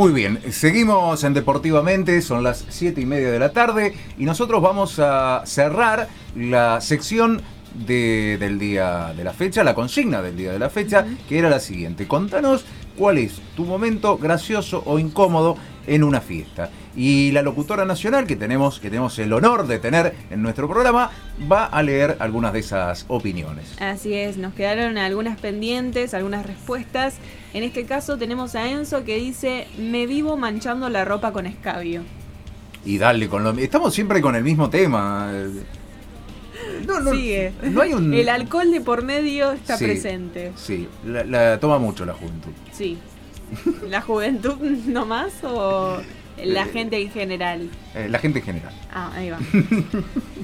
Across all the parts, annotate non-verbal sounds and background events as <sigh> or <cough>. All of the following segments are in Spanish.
Muy bien, seguimos en Deportivamente, son las 7 y media de la tarde y nosotros vamos a cerrar la sección de- del día de la fecha, la consigna del día de la fecha, que era la siguiente. Contanos cuál es tu momento gracioso o incómodo en una fiesta. Y la locutora nacional que tenemos, que tenemos el honor de tener en nuestro programa, va a leer algunas de esas opiniones. Así es, nos quedaron algunas pendientes, algunas respuestas. En este caso tenemos a Enzo que dice, me vivo manchando la ropa con escabio. Y dale con lo Estamos siempre con el mismo tema. No, no, Sigue. no hay un. El alcohol de por medio está Sí. presente. Sí, la, la toma mucho la juventud. Sí. ¿La juventud <laughs> nomás o la Eh. gente en general? Eh, la gente en general. Ah, ahí va. <laughs>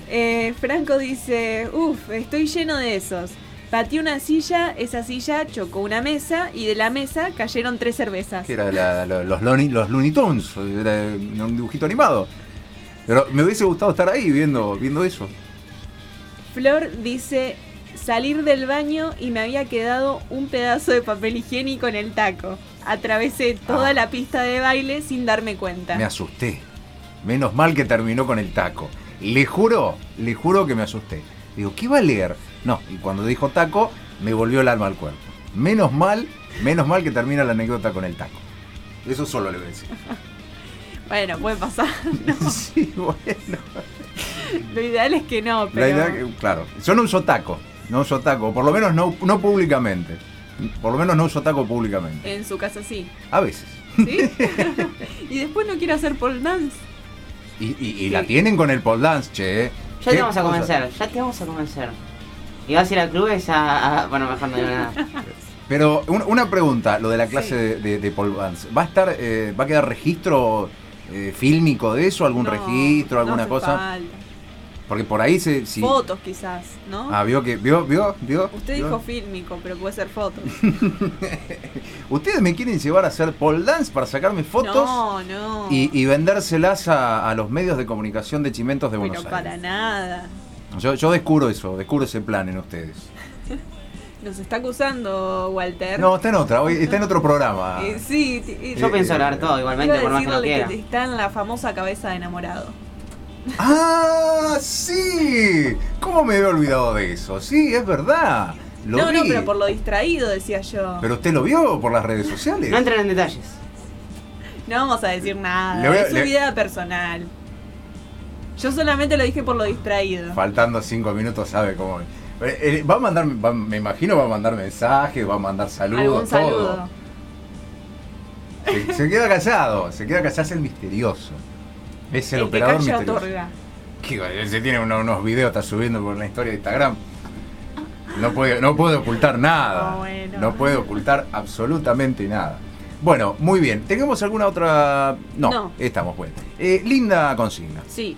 Eh, Franco dice, uff, estoy lleno de esos. Pateé una silla, esa silla chocó una mesa y de la mesa cayeron tres cervezas. Que era la- la- los, Looney, los Looney Tunes, era un dibujito animado. Pero me hubiese gustado estar ahí viendo, viendo eso. Flor dice, salir del baño y me había quedado un pedazo de papel higiénico en el taco. Atravesé toda Ah. la pista de baile sin darme cuenta. Me asusté. Menos mal que terminó con el taco. Le juro, le juro que me asusté. Digo, ¿qué va a leer? No, y cuando dijo taco, me volvió el alma al cuerpo. Menos mal, menos mal que termina la anécdota con el taco. Eso solo le voy a decir. <laughs> Bueno, puede pasar. <laughs> Sí, bueno. Lo ideal es que no, La pero... idea que, claro, yo no uso taco, no uso taco, por lo menos no, no públicamente. Por lo menos no uso taco públicamente. En su casa sí. A veces. ¿Sí? <laughs> y después no quiere hacer pole dance. Y, y- y la tienen con el pole dance, che. Ya ¿Qué te vamos a cosa? convencer, ya te vamos a convencer. Y vas a ir a clubes a, a- Bueno, mejor no digo nada. <laughs> Pero un- una pregunta, lo de la clase Sí. de, de, de pole dance. ¿Va a estar, eh, va a quedar registro eh, fílmico de eso? ¿Algún No, registro, no alguna hace cosa? falta. Porque por ahí se... si- Fotos quizás, ¿no? Ah, vio que, vio, vio, vio. Usted vio? dijo fílmico, pero puede ser fotos. <laughs> ¿Ustedes me quieren llevar a hacer pole dance para sacarme fotos? No, no. Y, y vendérselas a, a los medios de comunicación de Chimentos de Buenos pero para Aires. nada. Yo, yo descubro eso, descubro ese plan en ustedes. <laughs> Nos está acusando Walter. No, está en otra, hoy está en otro programa. Eh, sí, eh, Yo Eh, pienso eh, hablar todo igualmente, por más que no quiera. que está en la famosa cabeza de enamorado. ¡Ah, sí! ¿Cómo me había olvidado de eso? Sí, es verdad. Lo no, vi. no, pero por lo distraído decía yo. ¿Pero usted lo vio por las redes sociales? No entren en detalles. No vamos a decir nada. Voy es su le- vida personal. Yo solamente lo dije por lo distraído. Faltando cinco minutos sabe cómo... Eh, eh, va a mandar, va- me imagino va a mandar mensajes, va a mandar saludos, Algún todo. saludo. Se, se queda callado, se queda callado, es el misterioso. Es el, El que operador calla misterioso. otorga. ¿Qué, se tiene unos, unos videos, está subiendo por la historia de Instagram. No puede, no puede ocultar nada. Oh, bueno. No puede ocultar absolutamente nada. Bueno, muy bien. ¿Tenemos alguna otra...? No, No. estamos, bueno. Eh, linda consigna. Sí,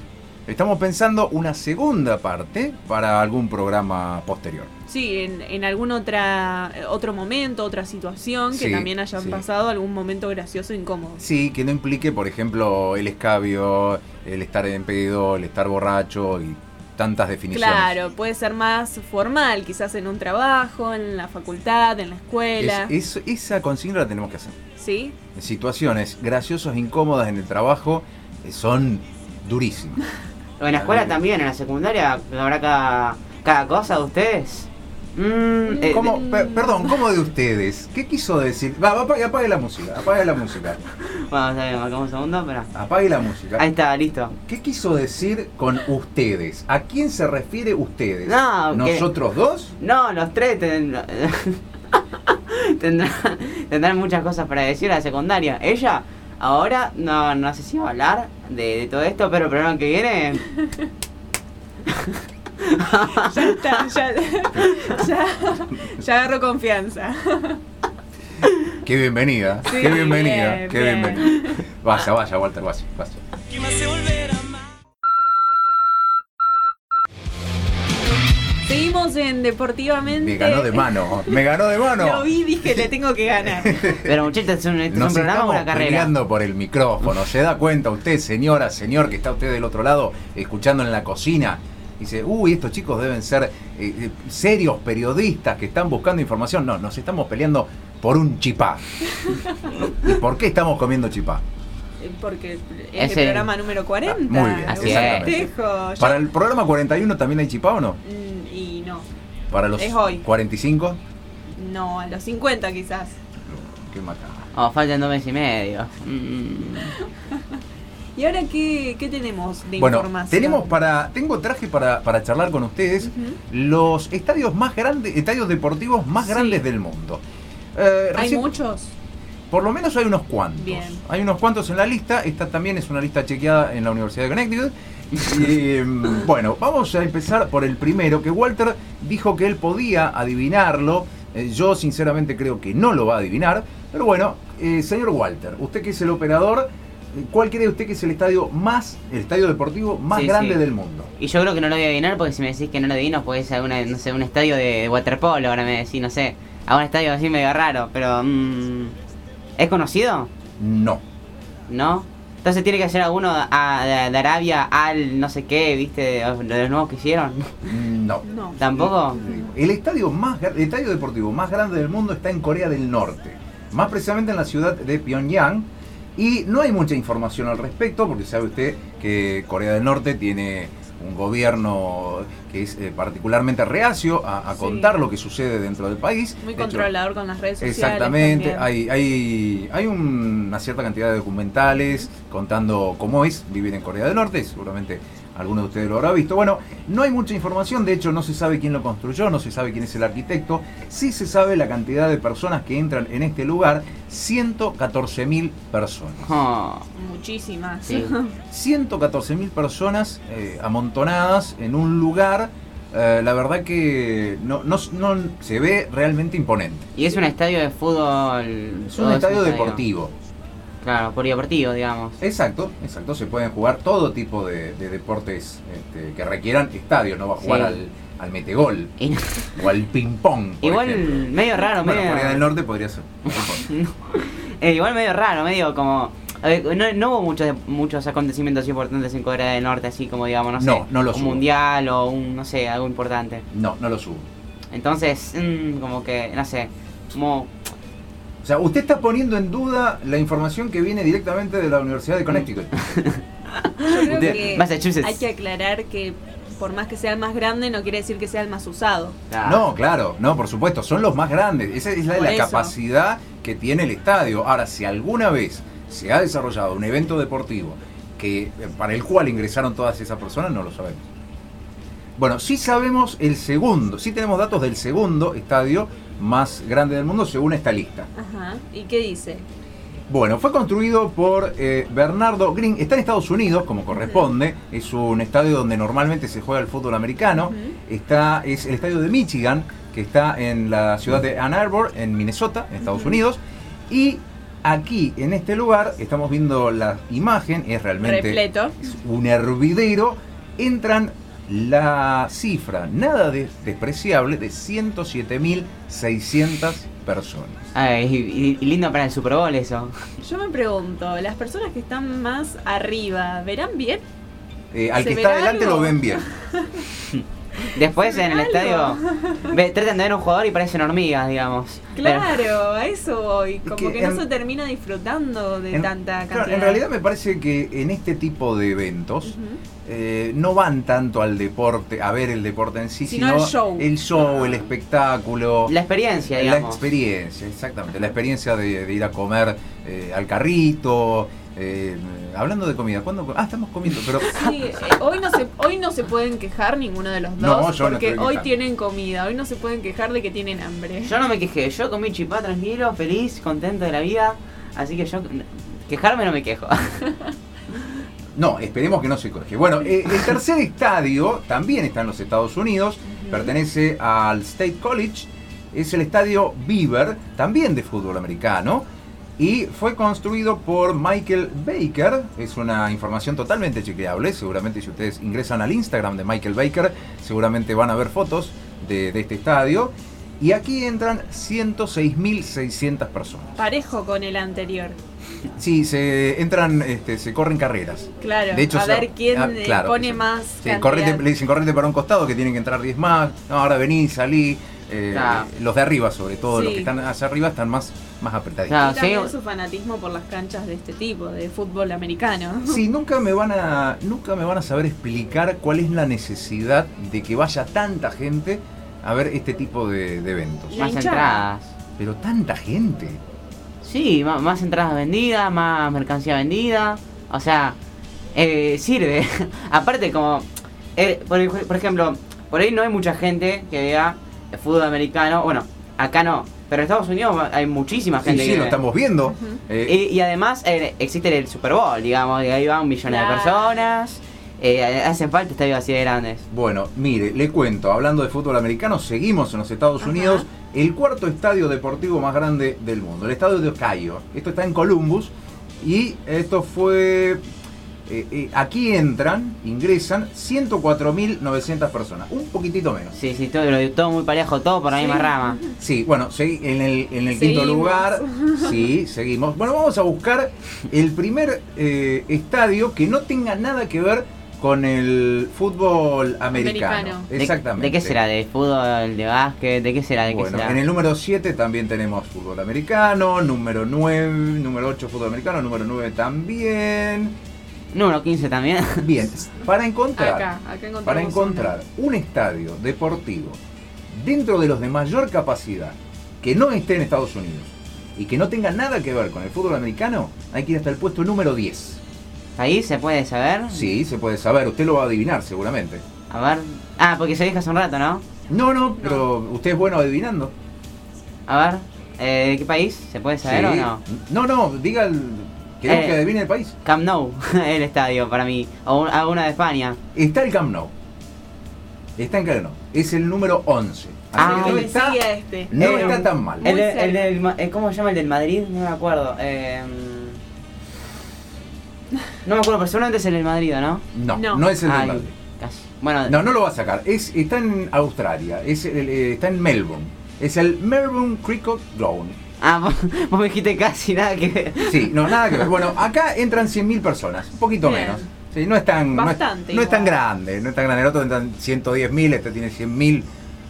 Estamos pensando una segunda parte para algún programa posterior. sí, en, en algún otra, otro momento, otra situación que Sí, también hayan sí. pasado algún momento gracioso e incómodo. Sí, que no implique, por ejemplo, el escabio, el estar en pedo, el estar borracho y tantas definiciones. Claro, puede ser más formal, quizás en un trabajo, en la facultad, en la escuela. Es- es- esa consigna la tenemos que hacer. ¿Sí? situaciones graciosas e incómodas en el trabajo eh, son durísimas. <laughs> En la escuela también, en la secundaria, habrá cada, cada cosa de ustedes. Mm, eh, ¿Cómo? perdón, ¿cómo de ustedes? ¿Qué quiso decir? Va, va, apague, apague la música, apague la música, <laughs> Bueno, está bien, marcamos un segundo, pero. apague la música. Ahí está, listo. ¿Qué quiso decir con ustedes? ¿A quién se refiere ustedes? No, que- ¿Nosotros dos? No, los tres ten- <laughs> tendrán, tendrán muchas cosas para decir a la secundaria. Ella, ahora, no, no sé si va a hablar de, de todo esto, pero el programa que viene. <laughs> Ya está, ya, ya, ya agarro confianza. Qué bienvenida, Sí, qué bienvenida, bien, qué bien. bienvenida. Vaya, vaya, Walter, vaya, vaya. Seguimos en Deportivamente. Me ganó de mano, me ganó de mano. Lo vi, dije, le tengo que ganar. <laughs> Pero muchachos, es un, este es Nos un programa o estamos una carrera. peleando por el micrófono. ¿Se da cuenta usted, señora, señor, que está usted del otro lado escuchando en la cocina? dice, uy, estos chicos deben ser eh, eh, serios periodistas que están buscando información. No, nos estamos peleando por un chipá. <laughs> ¿Y por qué estamos comiendo chipá? Eh, Porque es Es el el- programa número 40. Ah, muy bien, Así ¿Para el programa 41 también hay chipá o no? ¿Para los Es hoy. 45? No, a los 50 quizás. Qué macabro. Oh, faltan dos meses y medio. Mm. <laughs> ¿Y ahora qué, qué tenemos de Bueno, información? tenemos para, tengo traje para, para charlar con ustedes los estadios más grandes, estadios deportivos más Sí. grandes del mundo. Eh, ¿Hay recién- muchos? Por lo menos hay unos cuantos. Bien. Hay unos cuantos en la lista. Esta también es una lista chequeada en la Universidad de Connecticut. Y, mm, bueno, vamos a empezar por el primero, que Walter dijo que él podía adivinarlo. Eh, yo sinceramente creo que no lo va a adivinar. Pero bueno, eh, señor Walter, usted que es el operador, eh, ¿cuál cree usted que es el estadio más, el estadio deportivo más Sí, grande sí. del mundo? Y yo creo que no lo voy a adivinar porque si me decís que no lo adivino, es alguna, no sé, un estadio de, waterpolo, ahora me decís, no sé, a un estadio así medio raro, pero... mm, ¿Es conocido? No. ¿No? Entonces tiene que ser alguno a- de, de Arabia al no sé qué, viste, de, de los nuevos que hicieron. No. No. ¿Tampoco? El estadio, más, el estadio deportivo más grande del mundo está en Corea del Norte, más precisamente en la ciudad de Pyongyang. Y no hay mucha información al respecto, porque sabe usted que Corea del Norte tiene un gobierno que es eh, particularmente reacio a, a Sí. contar lo que sucede dentro del país. Muy De hecho, controlador con las redes sociales. Exactamente, también. hay, hay, hay una cierta cantidad de documentales contando cómo es vivir en Corea del Norte, seguramente alguno de ustedes lo habrá visto. Bueno, no hay mucha información, de hecho no se sabe quién lo construyó, no se sabe quién es el arquitecto, sí se sabe la cantidad de personas que entran en este lugar, 114.000 personas. Oh, Muchísimas. Sí. 114.000 personas eh, amontonadas en un lugar, eh, la verdad que no, no, no- se ve realmente imponente. Y es un estadio de fútbol... Es un estadio deportivo. Claro, polideportivo, digamos. Exacto, exacto. Se pueden jugar todo tipo de, de deportes este, que requieran estadio. No va a jugar Sí. al, al metegol Y- o al ping-pong. por igual ejemplo. medio raro, Bueno, medio... Corea del Norte podría ser. <laughs> Eh, igual medio raro, medio como... no, no hubo muchos muchos acontecimientos importantes en Corea del Norte, así como digamos, no sé, No, no los un mundial o un, no sé, algo importante. No, no lo subo. Entonces, mm, como que, no sé, como... O sea, usted está poniendo en duda la información que viene directamente de la Universidad de Connecticut. Yo creo que Massachusetts. hay que aclarar que por más que sea el más grande, no quiere decir que sea el más usado. ah, No, claro, no, por supuesto, son los más grandes. Esa es la, la capacidad que tiene el estadio. Ahora, si alguna vez se ha desarrollado un evento deportivo que eh, para el cual ingresaron todas esas personas, no lo sabemos. Bueno, sí sabemos el segundo, sí tenemos datos del segundo estadio más grande del mundo según esta lista. Ajá. ¿Y qué dice? Bueno, fue construido por eh, Bernardo Green. Está en Estados Unidos, como corresponde. Es un estadio donde normalmente se juega el fútbol americano. Está, es el estadio de Michigan, que está en la ciudad de Ann Arbor, en Minnesota, en Estados. Unidos. Y aquí, en este lugar, estamos viendo la imagen, es realmente Repleto. es un hervidero. Entran la cifra, nada de- despreciable, de 107.600 personas. Ay, y, y- lindo para el Super Bowl eso. Yo me pregunto, ¿las personas que están más arriba verán bien? Eh, al ¿Se que está adelante algo? lo ven bien. <laughs> Después ¿Se en el estadio ve- tratan de ver un jugador y parecen hormigas, digamos. Pero- Claro, a eso voy. Como que que, no en- se termina disfrutando de En- tanta claro, cantidad. en realidad me parece que en este tipo de eventos eh, no van tanto al deporte, a ver el deporte en sí, Sino sino, al show. el show, el espectáculo. La experiencia, la digamos. experiencia, exactamente. La experiencia de, de ir a comer eh, al carrito. eh, hablando de comida, ¿cuándo? Ah, estamos comiendo, pero. <laughs> Sí, eh, hoy, no se, hoy no se pueden quejar ninguno de los No, dos yo no porque estoy hoy quejando. tienen comida, hoy no se pueden quejar de que tienen hambre. Yo no me quejé, yo comí chipá tranquilo, feliz, contento de la vida. Así que yo quejarme no me quejo. <laughs> No, esperemos que no se coge. Bueno, eh, el tercer estadio también está en los Estados Unidos, pertenece al State College, es el estadio Beaver, también de fútbol americano, y fue construido por Michael Baker, es una información totalmente chequeable, seguramente si ustedes ingresan al Instagram de Michael Baker, seguramente van a ver fotos de, de este estadio, y aquí entran 106.600 personas. Parejo con el anterior. Sí, se entran, este, se corren carreras. Claro, De hecho, a se- ver quién ah, claro, pone más. Sí, cantidad. correte, le dicen correte para un costado que tienen que entrar 10 más. No, ahora vení, salí. Eh, Claro. Los de arriba, sobre todo, los que están hacia arriba, están más, más apretaditos. Claro. Y también sí. su fanatismo por las canchas de este tipo, de fútbol americano. <laughs> Sí, nunca me van a nunca me van a saber explicar cuál es la necesidad de que vaya tanta gente a ver este tipo de, de eventos. La Más hinchada. entradas. Pero tanta gente. Sí, más entradas vendidas, más mercancía vendida. O sea, eh, sirve. <laughs> Aparte, como. eh, por, por ejemplo, por ahí no hay mucha gente que vea el fútbol americano. Bueno, acá no. Pero en Estados Unidos hay muchísima Sí, gente sí, que lo ve. estamos viendo. Eh, Y, y además eh, existe el Super Bowl, digamos, y ahí van millones Claro. de personas. Eh, hacen falta estadios así de grandes. Bueno, mire, le cuento, hablando de fútbol americano, seguimos en los Estados Ajá. Unidos, el cuarto estadio deportivo más grande del mundo, el estadio de Ohio. Esto está en Columbus y esto fue... eh, eh, aquí entran, ingresan 104.900 personas, un poquitito menos. Sí, sí, todo, todo muy parejo, todo por la Sí. misma rama. Sí, bueno, segui- en el, en el quinto lugar, sí, seguimos. Bueno, vamos a buscar el primer eh, estadio que no tenga nada que ver con el fútbol americano. Americano. ¿De- Exactamente. ¿De, qué será? ¿De fútbol, de básquet? ¿De qué será? ¿De qué Bueno, será? en el número 7 también tenemos fútbol americano, número 9, número 8 fútbol americano, número 9 también. Número 15 también. <laughs> Bien, para encontrar, Acá, acá para encontrar un estadio deportivo dentro de los de mayor capacidad que no esté en Estados Unidos y que no tenga nada que ver con el fútbol americano, hay que ir hasta el puesto número 10. Ahí se puede saber. Sí, se puede saber, usted lo va a adivinar seguramente. A ver. Ah, porque se dijo hace un rato, ¿no? No, no, pero usted es bueno adivinando. A ver. Eh, ¿De qué país? ¿Se puede saber Sí. o no? No, no, diga el... Queremos Eh. que adivine el país. Camp Nou, <laughs> el estadio para mí. O un- a una de España. Está el Camp Nou. Está en Camp Nou. Es el número 11. Así Ah, no está, este. no Eh, está tan mal. El, eh, ¿Cómo se llama el del Madrid? No me acuerdo. Eh, no me acuerdo, pero seguramente es el del Madrid, ¿o ¿no? No, no, No. es el del Ay, Madrid. casi. Bueno, No, no lo va a sacar. Es, está en Australia. Es el- está en Melbourne. Es el Melbourne Cricket Ground. Ah, vos, <laughs> vos me dijiste casi nada que ver. Sí, no, nada que ver. <laughs> Bueno, acá entran 100.000 personas. Un poquito Bien. menos. Sí, no es tan, no es- Bastante no es, tan grande. No es tan grande. El otro entran 110.000, este tiene 100.000.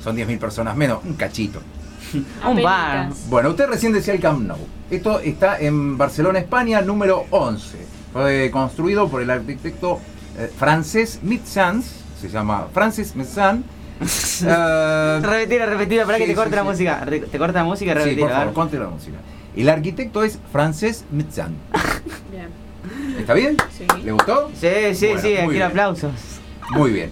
Son 10.000 personas menos. Un cachito. <laughs> Un bar. Bueno, usted recién decía el Camp Nou. Esto está en Barcelona, España, número 11. Fue construido por el arquitecto eh, francés Mitzans, se llama Francis Mitzan. Repetilo, repetilo, para que te corte sí, la sí. música. Re- te corta la música y sí, repetilo. por favor, la música. El arquitecto es Frances Mitzan. <laughs> Bien. ¿Está bien? Sí. ¿Le gustó? Sí, sí, Bueno, sí, aquí bien. aplausos. Muy bien.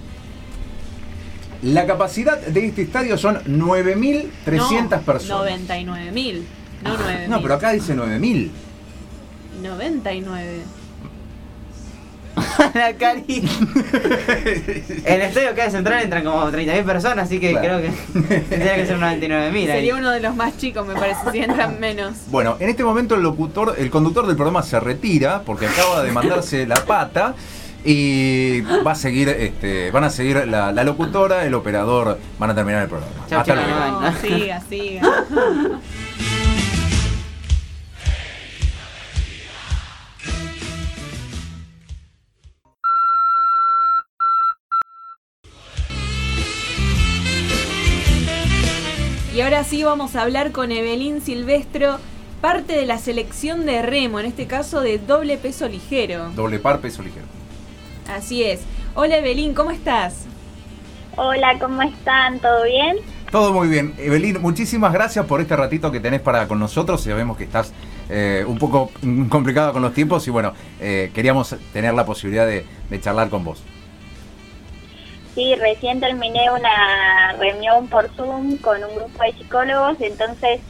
La capacidad de este estadio son 9.300 No, personas. 99 mil. No 9 No, pero acá dice 9.000. 99. <laughs> la cari. <laughs> en el estadio acá de Central entran como 30.000 personas, así que Claro. creo que <laughs> tendría que ser 99.000 ahí. Sería uno de los más chicos, me parece, si entran menos. Bueno, en este momento el locutor, el conductor del programa se retira porque acaba de mandarse la pata y va a seguir, este, van a seguir la, la locutora, el operador, van a terminar el programa. Chau, Hasta chau, luego. No, siga, siga. Ahora sí vamos a hablar con Evelyn Silvestro, parte de la selección de remo, en este caso de doble peso ligero. Doble par, peso ligero. Así es. Hola Evelyn, ¿cómo estás? Hola, ¿cómo están? ¿Todo bien? Todo muy bien. Evelyn, muchísimas gracias por este ratito que tenés para con nosotros. Sabemos que estás eh, un poco <laughs> complicada con los tiempos y bueno, eh, queríamos tener la posibilidad de, de charlar con vos. Sí, recién terminé una reunión por Zoom con un grupo de psicólogos, entonces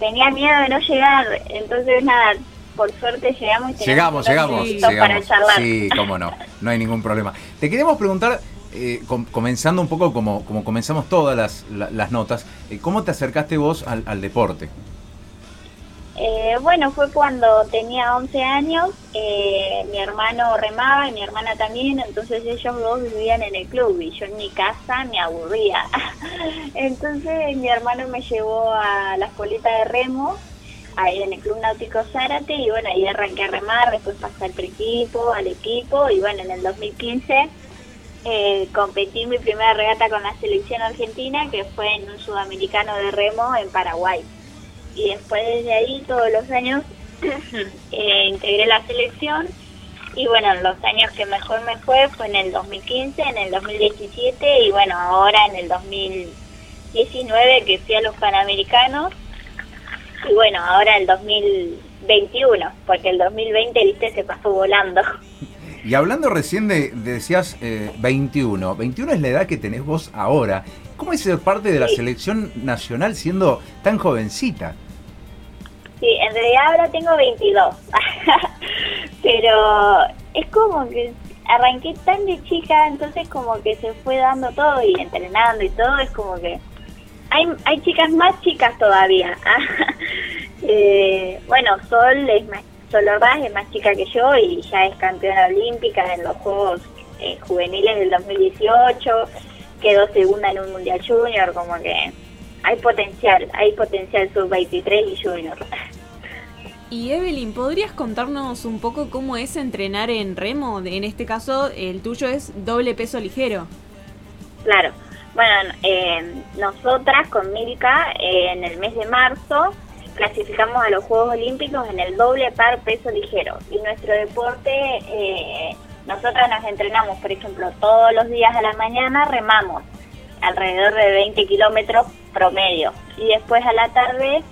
tenía miedo de no llegar. Entonces, nada, por suerte llegamos y Llegamos, llegamos, minutitos para llegamos. charlar. Sí, cómo no, no hay ningún problema. Te queremos preguntar, eh, com- comenzando un poco como, como comenzamos todas las, la- las notas, eh, ¿cómo te acercaste vos al, al deporte? Eh, bueno, fue cuando tenía 11 años, eh, mi hermano remaba y mi hermana también, entonces ellos dos vivían en el club y yo en mi casa me aburría. <laughs> Entonces mi hermano me llevó a la escuelita de remo, ahí en el Club Náutico Zárate y bueno, ahí arranqué a remar, después pasé al equipo, al equipo y bueno, en el 2015 eh, competí mi primera regata con la selección argentina que fue en un sudamericano de remo en Paraguay. Y después desde ahí todos los años <clears throat> eh, integré la selección y bueno, los años que mejor me fue fue en el 2015, en el 2017 y bueno, ahora en el 2019 que fui a los Panamericanos y bueno, ahora el 2021, porque el 2020, viste, se pasó volando. Y hablando recién de, decías 21, eh, 21 es la edad que tenés vos ahora. ¿Cómo es ser parte de la selección nacional siendo tan jovencita? Sí, en realidad ahora tengo 22, <laughs> pero es como que arranqué tan de chica, entonces como que se fue dando todo y entrenando y todo, es como que hay, hay chicas más chicas todavía. <laughs> eh, bueno, Sol es más, Sol Ordaz es más chica que yo y ya es campeona olímpica en los Juegos eh, Juveniles del 2018, quedó segunda en un Mundial Junior, como que hay potencial, hay potencial sub-23 y junior. <laughs> Y Evelyn, ¿podrías contarnos un poco cómo es entrenar en remo? En este caso, el tuyo es doble peso ligero. Claro. Bueno, eh, nosotras con Milka eh, en el mes de marzo clasificamos a los Juegos Olímpicos en el doble par peso ligero. Y nuestro deporte, eh, nosotras nos entrenamos, por ejemplo, todos los días a la mañana remamos alrededor de 20 kilómetros promedio. Y después a la tarde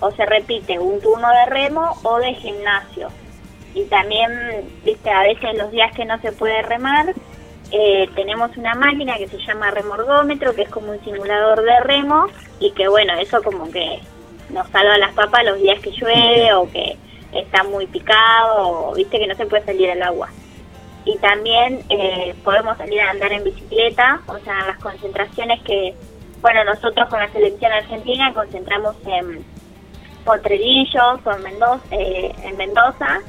o se repite un turno de remo o de gimnasio. Y también, viste, a veces los días que no se puede remar, eh, tenemos una máquina que se llama remorgómetro, que es como un simulador de remo, y que bueno, eso como que nos salva las papas los días que llueve o que está muy picado, o viste que no se puede salir al agua. Y también eh, podemos salir a andar en bicicleta, o sea, las concentraciones que, bueno, nosotros con la selección argentina concentramos en Potrerillos o en Mendoza, eh, en Mendoza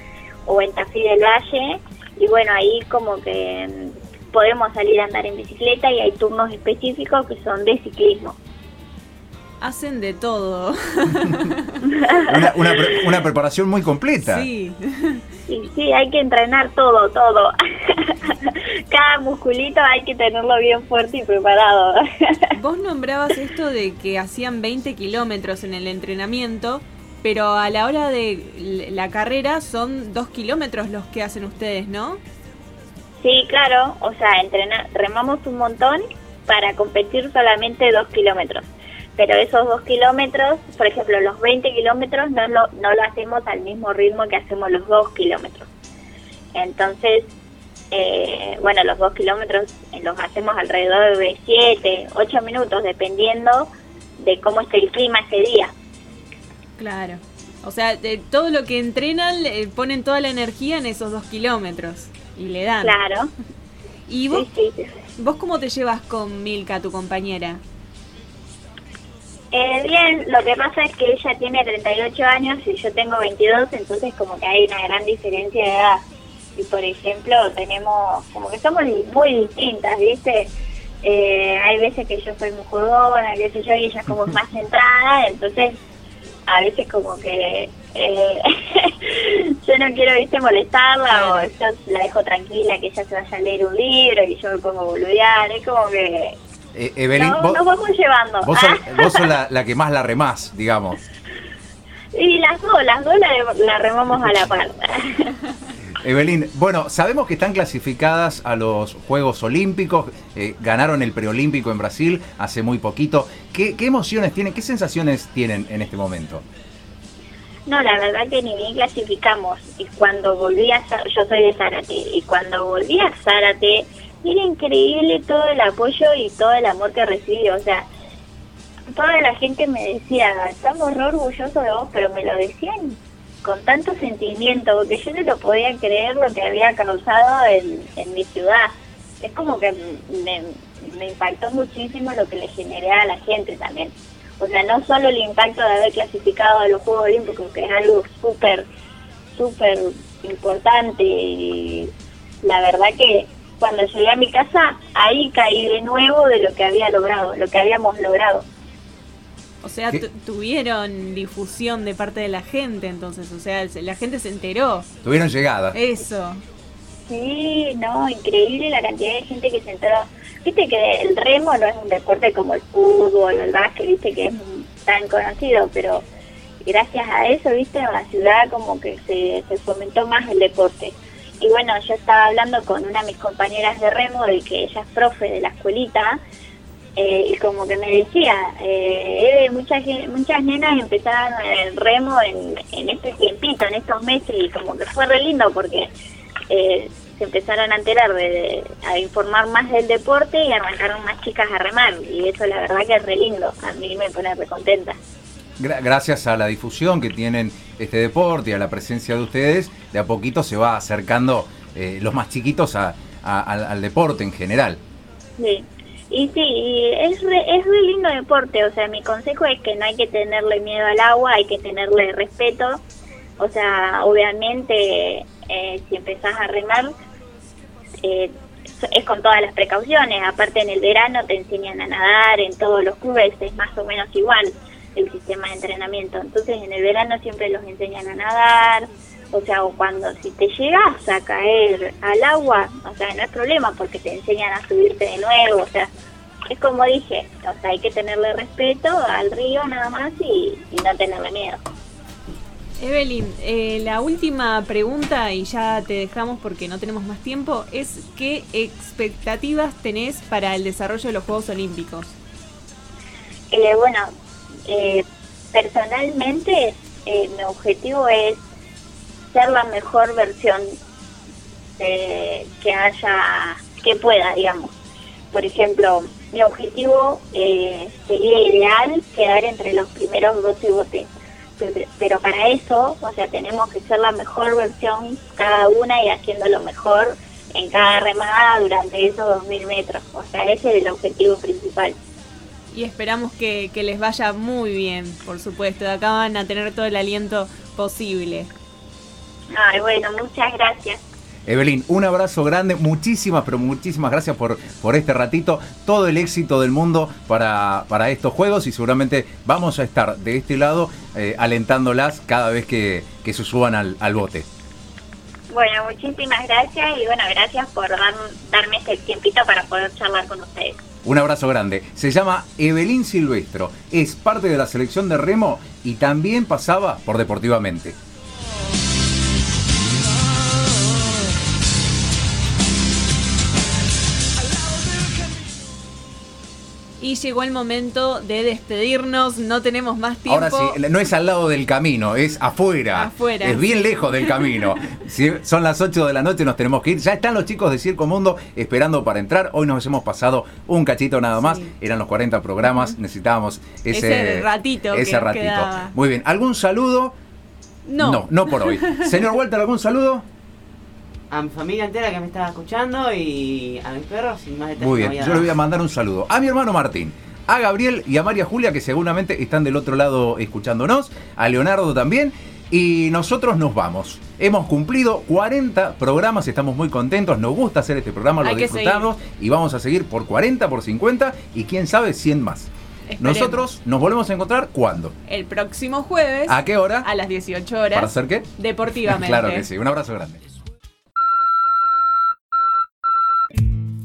o en Tafí del Valle, y bueno, ahí como que mm, podemos salir a andar en bicicleta y hay turnos específicos que son de ciclismo hacen de todo. <laughs> una, una, preparación muy completa. Sí. sí. hay que entrenar todo, todo. Cada musculito hay que tenerlo bien fuerte y preparado. <laughs> Vos nombrabas esto de que hacían 20 kilómetros en el entrenamiento, pero a la hora de la carrera son 2 kilómetros los que hacen ustedes, ¿no? Sí, claro. O sea, entrenar, remamos un montón para competir solamente 2 kilómetros pero esos dos kilómetros, por ejemplo, los 20 kilómetros no lo, no lo hacemos al mismo ritmo que hacemos los dos kilómetros. Entonces, eh, bueno, los dos kilómetros los hacemos alrededor de 7, 8 minutos, dependiendo de cómo esté el clima ese día. Claro. O sea, de todo lo que entrenan, ponen toda la energía en esos dos kilómetros y le dan. Claro. <laughs> ¿Y vos, vos cómo te llevas con Milka, tu compañera? Eh, bien, lo que pasa es que ella tiene 38 años y yo tengo 22, entonces como que hay una gran diferencia de edad. Y por ejemplo, tenemos, como que somos muy distintas, ¿viste? Eh, hay veces que yo soy muy jugona, qué sé yo, y ella como más centrada, entonces a veces como que eh, <laughs> yo no quiero, ¿viste? Molestarla o yo la dejo tranquila, que ella se vaya a leer un libro y yo me pongo a boludear, es como que eh, Evelyn, vos, nos vamos llevando. Vos sos, <laughs> la, que más la remás, digamos. Y las dos, las dos la, remamos a la par. <laughs> Evelyn, bueno, sabemos que están clasificadas a los Juegos Olímpicos, eh, ganaron el preolímpico en Brasil hace muy poquito. ¿Qué, emociones tienen, qué sensaciones tienen en este momento? No, la verdad que ni bien clasificamos. Y cuando volví a, yo soy de Zárate, y cuando volví a Zárate, era increíble todo el apoyo y todo el amor que recibí, o sea, toda la gente me decía, estamos orgullosos de vos, pero me lo decían con tanto sentimiento, porque yo no lo podía creer lo que había causado en, en mi ciudad. Es como que me, me impactó muchísimo lo que le generé a la gente también. O sea, no solo el impacto de haber clasificado a los Juegos Olímpicos, que es algo súper, súper importante y la verdad que cuando llegué a mi casa, ahí caí de nuevo de lo que había logrado, lo que habíamos logrado. O sea, tuvieron difusión de parte de la gente, entonces, o sea, se- la gente se enteró. Tuvieron llegada. Eso. Sí, no, increíble la cantidad de gente que se enteró. Viste que el remo no es un deporte como el fútbol o el básquet, viste que es tan conocido, pero gracias a eso, viste, en la ciudad como que se, se fomentó más el deporte. Y bueno, yo estaba hablando con una de mis compañeras de remo, de que ella es profe de la escuelita, eh, y como que me decía, eh, muchas, muchas nenas empezaron el remo en, en este tiempito, en estos meses, y como que fue re lindo porque eh, se empezaron a enterar, de, a informar más del deporte y arrancaron más chicas a remar. Y eso la verdad que es re lindo, a mí me pone re contenta. Gra- gracias a la difusión que tienen este deporte y a la presencia de ustedes, de a poquito se va acercando eh, los más chiquitos a- a- al, al deporte en general. Sí. Y sí, es re, es re lindo deporte, o sea, mi consejo es que no hay que tenerle miedo al agua, hay que tenerle respeto, o sea, obviamente eh, si empezás a remar eh, es con todas las precauciones, aparte en el verano te enseñan a nadar, en todos los clubes es más o menos igual el sistema de entrenamiento, entonces en el verano siempre los enseñan a nadar, o sea, o cuando si te llegas a caer al agua, o sea, no es problema porque te enseñan a subirte de nuevo, o sea, es como dije, o sea, hay que tenerle respeto al río nada más y, y no tenerle miedo. Evelyn, eh, la última pregunta, y ya te dejamos porque no tenemos más tiempo, es ¿qué expectativas tenés para el desarrollo de los Juegos Olímpicos? Eh, bueno, eh, personalmente eh, mi objetivo es ser la mejor versión de- que haya, que pueda, digamos. Por ejemplo, mi objetivo eh, sería ideal quedar entre los primeros 12 botes. Pero- para eso, o sea, tenemos que ser la mejor versión cada una y haciendo lo mejor en cada remada durante esos 2000 metros. O sea, ese es el objetivo principal. Y esperamos que, que les vaya muy bien, por supuesto. De acá van a tener todo el aliento posible. Ay, bueno, muchas gracias. Evelyn, un abrazo grande, muchísimas, pero muchísimas gracias por, por este ratito, todo el éxito del mundo para, para estos juegos y seguramente vamos a estar de este lado eh, alentándolas cada vez que, que se suban al, al bote. Bueno, muchísimas gracias y bueno, gracias por dar- darme este tiempito para poder charlar con ustedes. Un abrazo grande. Se llama Evelyn Silvestro, es parte de la selección de remo y también pasaba por Deportivamente. Y llegó el momento de despedirnos, no tenemos más tiempo. Ahora sí, no es al lado del camino, es afuera. Afuera, Es bien lejos del camino. <laughs> Si son las 8 de la noche, nos tenemos que ir. Ya están los chicos de Circo Mundo esperando para entrar. Hoy nos hemos pasado un cachito nada más. Sí. Eran los 40 programas. Necesitábamos ese, Ese ratito Ese que ratito. quedaba. Muy bien. ¿Algún saludo? No. no, no por hoy. <laughs> Señor Walter, ¿algún saludo? A mi familia entera que me estaba escuchando y a mis perros sin más detalles. Muy bien, yo dar. le voy a mandar un saludo a mi hermano Martín, a Gabriel y a María Julia, que seguramente están del otro lado escuchándonos, a Leonardo también. Y nosotros nos vamos. Hemos cumplido 40 programas, estamos muy contentos, nos gusta hacer este programa, lo disfrutamos y vamos a seguir por 40, por 50 y quién sabe 100 más. Esperemos. Nosotros nos volvemos a encontrar ¿cuándo? El próximo jueves ¿A qué hora? a las 18 horas. ¿Para hacer qué? Deportivamente. <laughs> claro que sí, un abrazo grande.